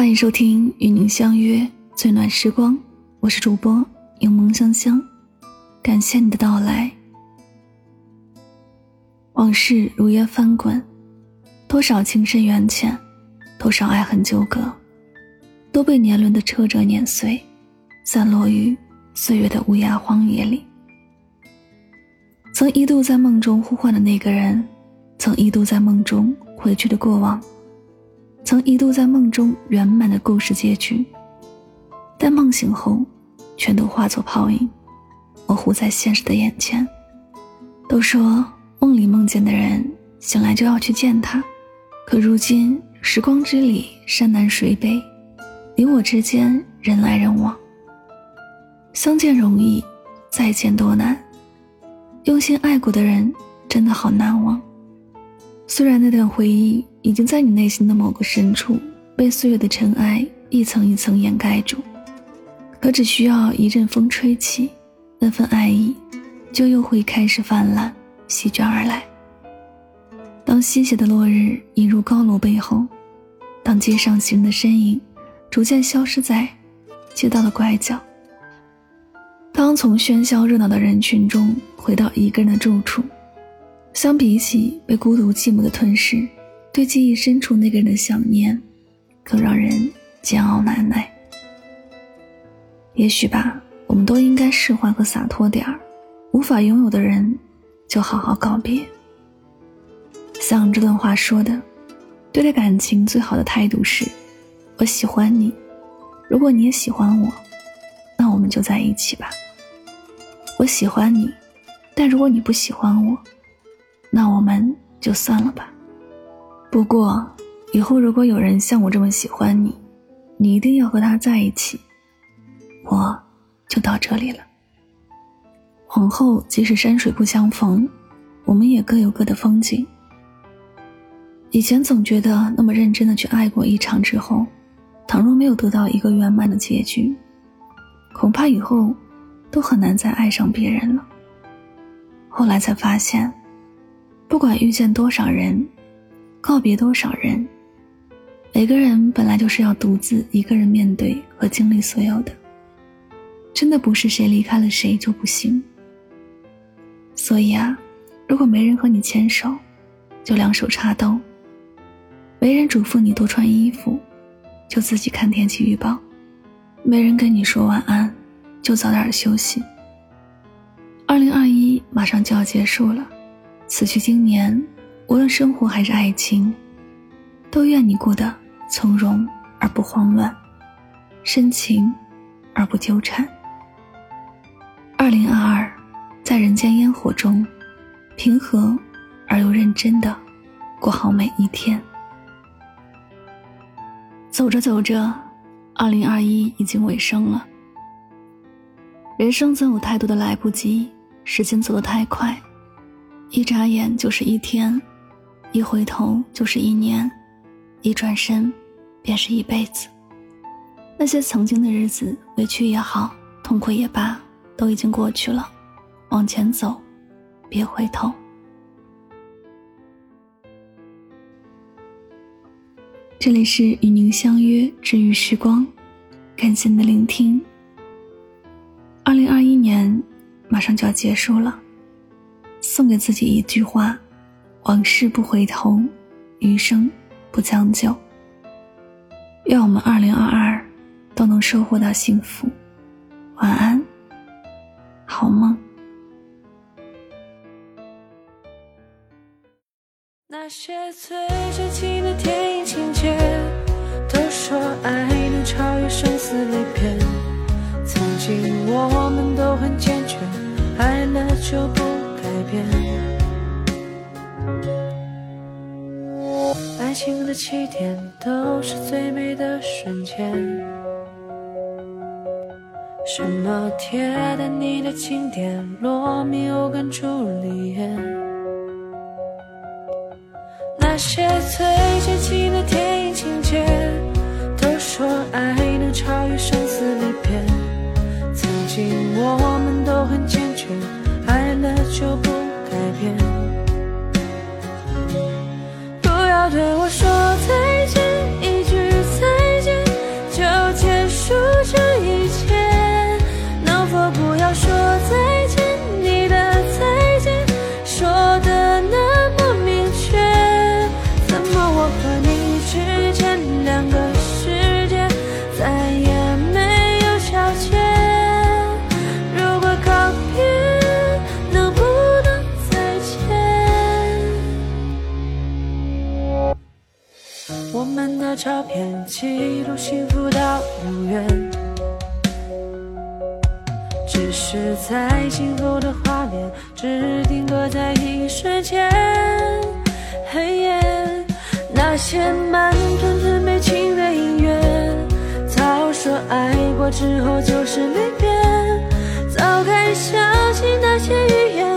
欢迎收听与您相约最暖时光，我是主播柠檬香香，感谢你的到来。往事如烟翻滚，多少情深缘浅，多少爱恨纠葛，都被年轮的车辙碾碎，散落于岁月的无涯荒野里。曾一度在梦中呼唤的那个人，曾一度在梦中回去的过往。曾一度在梦中圆满的故事结局，但梦醒后，全都化作泡影，模糊在现实的眼前。都说梦里梦见的人，醒来就要去见他，可如今时光之里，山南水北，你我之间人来人往，相见容易，再见多难。用心爱过的人，真的好难忘。虽然那段回忆已经在你内心的某个深处被岁月的尘埃一层一层掩盖住，可只需要一阵风吹起，那份爱意就又会开始泛滥，席卷而来。当西斜的落日引入高楼背后，当街上行人的身影逐渐消失在街道的拐角，当从喧嚣热闹的人群中回到一个人的住处。相比起被孤独寂寞的吞噬，对记忆深处那个人的想念，更让人煎熬难耐。也许吧，我们都应该释怀和洒脱点儿，无法拥有的人，就好好告别。像这段话说的，对待感情最好的态度是：我喜欢你，如果你也喜欢我，那我们就在一起吧。我喜欢你，但如果你不喜欢我，那我们就算了吧。不过，以后如果有人像我这么喜欢你，你一定要和他在一起。我就到这里了。往后即使山水不相逢，我们也各有各的风景。以前总觉得那么认真的去爱过一场之后，倘若没有得到一个圆满的结局，恐怕以后都很难再爱上别人了。后来才发现。不管遇见多少人，告别多少人，每个人本来就是要独自一个人面对和经历所有的。真的不是谁离开了谁就不行。所以啊，如果没人和你牵手，就两手插兜；没人嘱咐你多穿衣服，就自己看天气预报；没人跟你说晚安，就早点休息。二零二一马上就要结束了。此去经年，无论生活还是爱情，都愿你过得从容而不慌乱，深情而不纠缠。二零二二，在人间烟火中，平和而又认真的过好每一天。走着走着，二零二一已经尾声了。人生总有太多的来不及，时间走得太快。一眨眼就是一天，一回头就是一年，一转身便是一辈子。那些曾经的日子，委屈也好，痛苦也罢，都已经过去了。往前走，别回头。这里是与您相约治愈时光，感谢您的聆听。二零二一年马上就要结束了。送给自己一句话：往事不回头，余生不将就。愿我们二零二二都能收获到幸福。晚安，好梦。那些最真情的电影情节，都说爱能超越生死离别。曾经我们都很坚决，爱了就不。改变，情的起点都是最美的瞬间。什么铁达尼的经典，罗密欧跟朱丽叶，那些最绝情的电影情节，都说爱能超越生死离别。曾经我们都很坚决。爱了就不照片，记录幸福到永远。只是在今后的画面，只定格在一瞬间。黑夜，那些慢吞吞悲情的音乐，早说爱过之后就是离别，早该相信那些语言，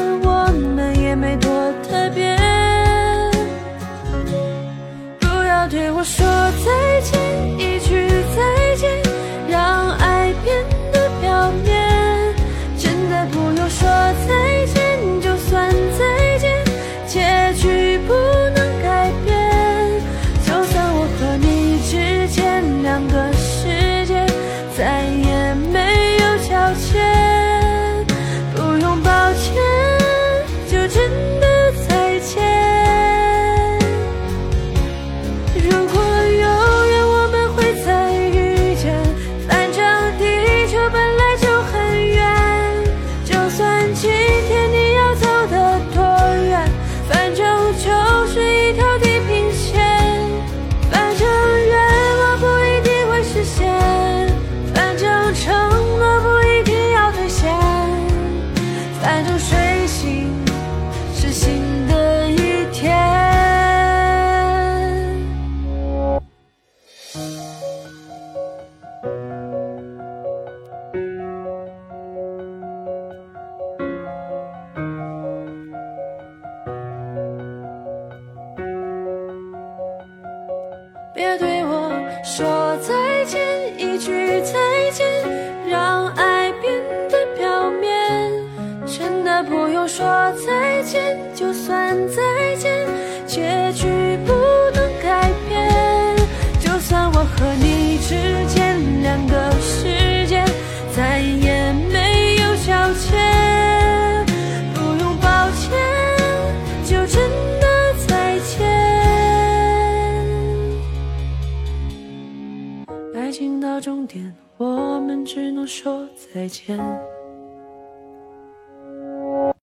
别对我说再见，一句再见，让爱变得表面。真的不用说再见，就算再见，结局不能改变。就算我和你之间两个说再见。